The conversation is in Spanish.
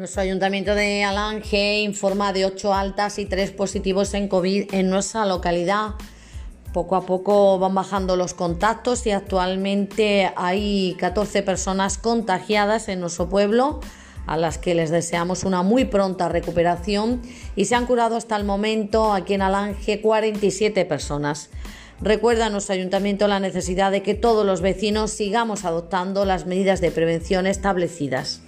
Nuestro ayuntamiento de Alange informa de 8 altas y 3 positivos en COVID en nuestra localidad. Poco a poco van bajando los contactos y actualmente hay 14 personas contagiadas en nuestro pueblo a las que les deseamos una muy pronta recuperación y se han curado hasta el momento aquí en Alange 47 personas. Recuerda a nuestro ayuntamiento la necesidad de que todos los vecinos sigamos adoptando las medidas de prevención establecidas.